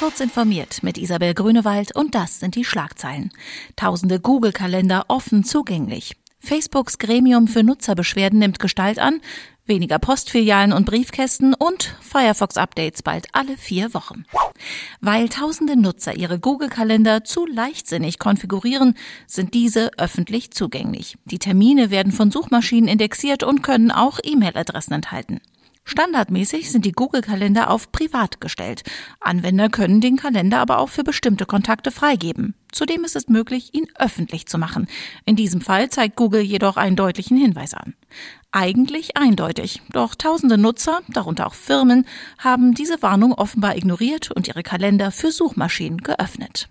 Kurz informiert mit Isabel Grünewald und das sind die Schlagzeilen. Tausende Google-Kalender offen zugänglich. Facebooks Gremium für Nutzerbeschwerden nimmt Gestalt an, weniger Postfilialen und Briefkästen und Firefox-Updates bald alle vier Wochen. Weil tausende Nutzer ihre Google-Kalender zu leichtsinnig konfigurieren, sind diese öffentlich zugänglich. Die Termine werden von Suchmaschinen indexiert und können auch E-Mail-Adressen enthalten. Standardmäßig sind die Google-Kalender auf privat gestellt. Anwender können den Kalender aber auch für bestimmte Kontakte freigeben. Zudem ist es möglich, ihn öffentlich zu machen. In diesem Fall zeigt Google jedoch einen deutlichen Hinweis an. Eigentlich eindeutig, doch tausende Nutzer, darunter auch Firmen, haben diese Warnung offenbar ignoriert und ihre Kalender für Suchmaschinen geöffnet.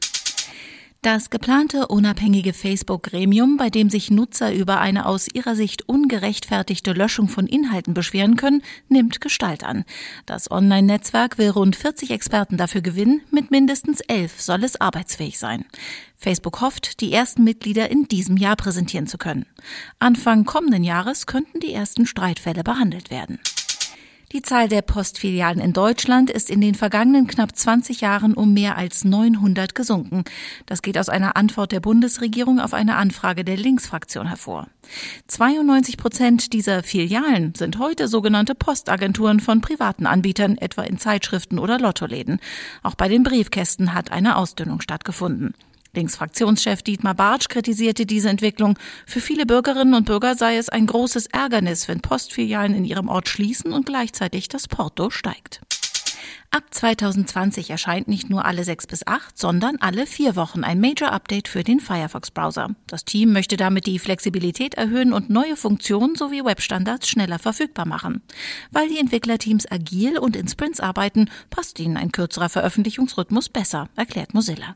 Das geplante unabhängige Facebook-Gremium, bei dem sich Nutzer über eine aus ihrer Sicht ungerechtfertigte Löschung von Inhalten beschweren können, nimmt Gestalt an. Das Online-Netzwerk will rund 40 Experten dafür gewinnen, mit mindestens elf soll es arbeitsfähig sein. Facebook hofft, die ersten Mitglieder in diesem Jahr präsentieren zu können. Anfang kommenden Jahres könnten die ersten Streitfälle behandelt werden. Die Zahl der Postfilialen in Deutschland ist in den vergangenen knapp 20 Jahren um mehr als 900 gesunken. Das geht aus einer Antwort der Bundesregierung auf eine Anfrage der Linksfraktion hervor. 92 Prozent dieser Filialen sind heute sogenannte Postagenturen von privaten Anbietern, etwa in Zeitschriften oder Lottoläden. Auch bei den Briefkästen hat eine Ausdünnung stattgefunden. Linksfraktionschef Dietmar Bartsch kritisierte diese Entwicklung. Für viele Bürgerinnen und Bürger sei es ein großes Ärgernis, wenn Postfilialen in ihrem Ort schließen und gleichzeitig das Porto steigt. Ab 2020 erscheint nicht nur alle sechs bis acht, sondern alle vier Wochen ein Major Update für den Firefox-Browser. Das Team möchte damit die Flexibilität erhöhen und neue Funktionen sowie Webstandards schneller verfügbar machen. Weil die Entwicklerteams agil und in Sprints arbeiten, passt ihnen ein kürzerer Veröffentlichungsrhythmus besser, erklärt Mozilla.